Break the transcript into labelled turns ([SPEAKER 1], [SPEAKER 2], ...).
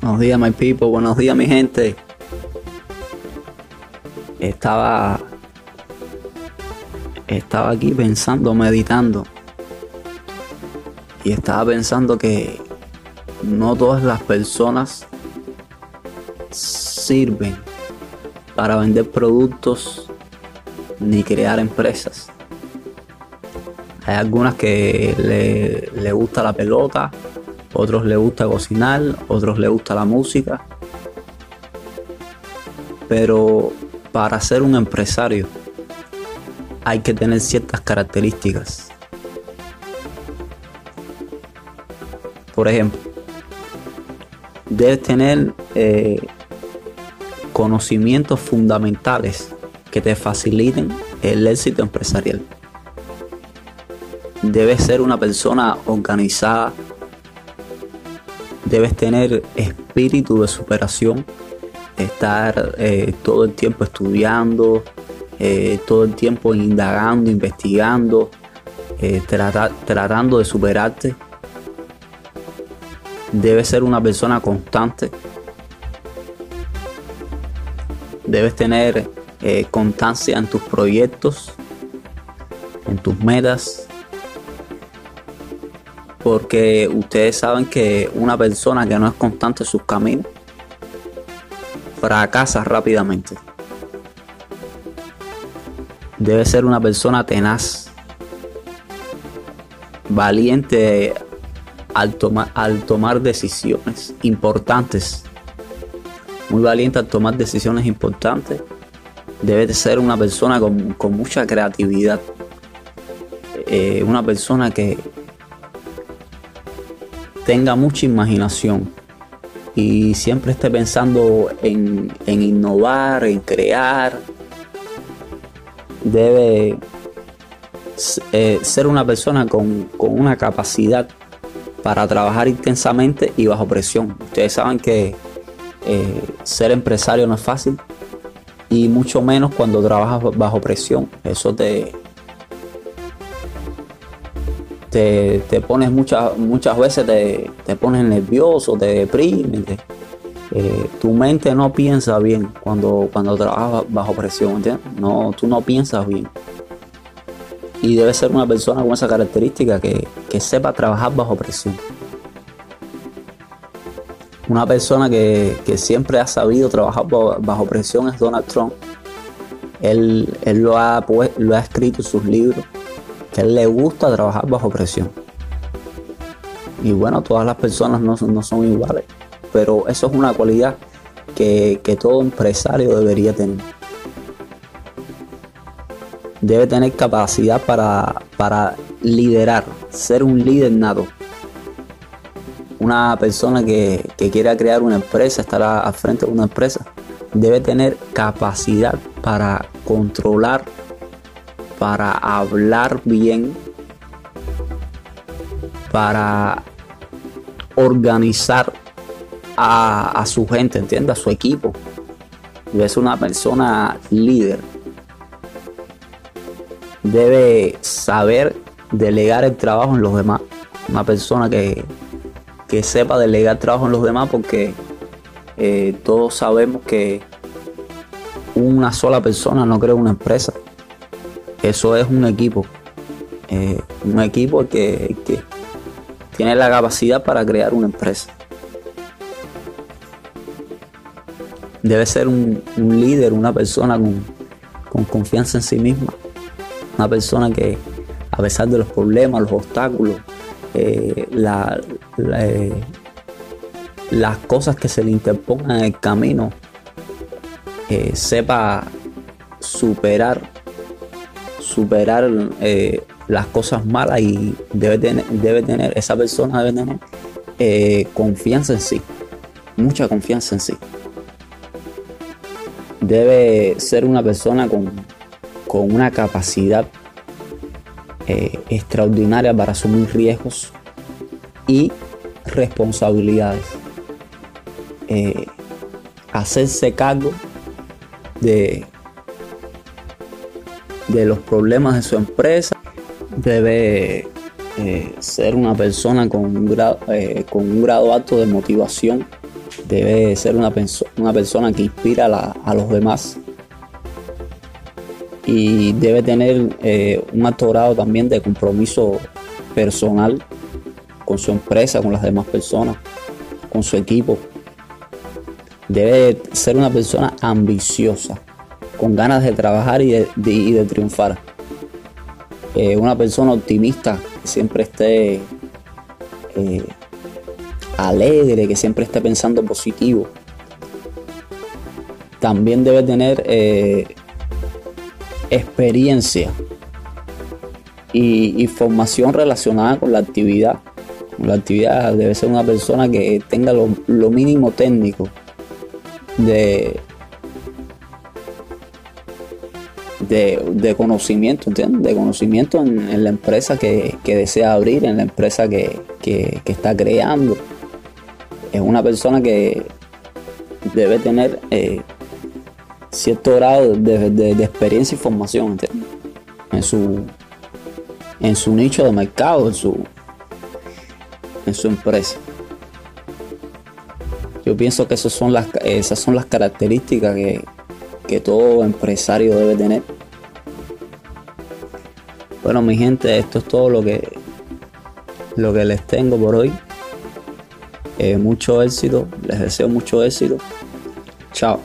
[SPEAKER 1] Buenos días, my people. Buenos días, mi gente. Estaba. Estaba aquí pensando, meditando. Y estaba pensando que no todas las personas sirven para vender productos ni crear empresas. Hay algunas que le, le gusta la pelota, otros le gusta cocinar, otros le gusta la música. Pero para ser un empresario hay que tener ciertas características. Por ejemplo, debes tener eh, conocimientos fundamentales que te faciliten el éxito empresarial. Debes ser una persona organizada, debes tener espíritu de superación, estar eh, todo el tiempo estudiando, eh, todo el tiempo indagando, investigando, eh, tratando de superarte. Debes ser una persona constante. Debes tener constancia en tus proyectos, en tus metas, porque ustedes saben que una persona que no es constante en sus caminos fracasa rápidamente. Debe ser una persona tenaz, valiente al, tomar decisiones importantes, muy valiente al tomar decisiones importantes. Debe ser una persona con, mucha creatividad, eh, una persona que, tenga mucha imaginación y siempre esté pensando en, innovar, en crear. Debe eh, ser una persona con, una capacidad para trabajar intensamente y bajo presión. Ustedes saben que eh, ser empresario no es fácil y mucho menos cuando trabajas bajo presión. Eso te, te, pones muchas, muchas veces, te, te pones nervioso, te deprimes. Eh, tu mente no piensa bien cuando, cuando trabajas bajo presión, No, tú no piensas bien. Y debe ser una persona con esa característica que, sepa trabajar bajo presión. Una persona que, siempre ha sabido trabajar bajo, presión es Donald Trump. Él, lo, ha, pues, lo ha escrito en sus libros que le gusta trabajar bajo presión. Y bueno, todas las personas no, no son iguales, pero eso es una cualidad que, todo empresario debería tener. Debe tener capacidad para, para liderar, ser un líder nato. Una persona que, que quiera crear una empresa, estar al frente de una empresa, debe tener capacidad para controlar para hablar bien, para organizar a, su gente, entiende, a su equipo. Ser una persona líder. Debe saber delegar el trabajo en los demás. Una persona que, sepa delegar trabajo en los demás porque eh, todos sabemos que una sola persona no crea una empresa. Eso es un equipo. Eh, un equipo que, tiene la capacidad para crear una empresa. Debe ser un, líder, una persona con, confianza en sí misma. Una persona que a pesar de los problemas, los obstáculos, eh, eh, las cosas que se le interpongan en el camino, sepa superar superar eh, las cosas malas y debe tener, debe tener esa persona debe tener eh, confianza en sí, mucha confianza en sí. Debe ser una persona con, una capacidad eh, extraordinaria para asumir riesgos y responsabilidades. hacerse cargo de, de los problemas de su empresa. Debe eh, ser una persona con un, grado, eh, con un grado alto de motivación Debe ser una, una persona que inspira a, los demás. Y debe tener eh, un alto grado también de compromiso personal con su empresa, con las demás personas, con su equipo. Debe ser una persona ambiciosa, con ganas de trabajar y de, triunfar. Eh, una persona optimista, que siempre esté eh, alegre, que siempre esté pensando positivo. También debe tener eh, experiencia y, formación relacionada con la actividad. La actividad debe ser una persona que tenga lo, mínimo técnico de, de, conocimiento, De conocimiento en, la empresa que, desea abrir, en la empresa que, está creando. Es una persona que debe tener eh, cierto grado de, experiencia y formación en su en su nicho de mercado, en su, en su empresa. Yo pienso que esas son las, esas son las características que, todo empresario debe tener. Bueno, mi gente, esto es todo lo que, lo que les tengo por hoy. Eh, mucho éxito, les deseo mucho éxito. Chao.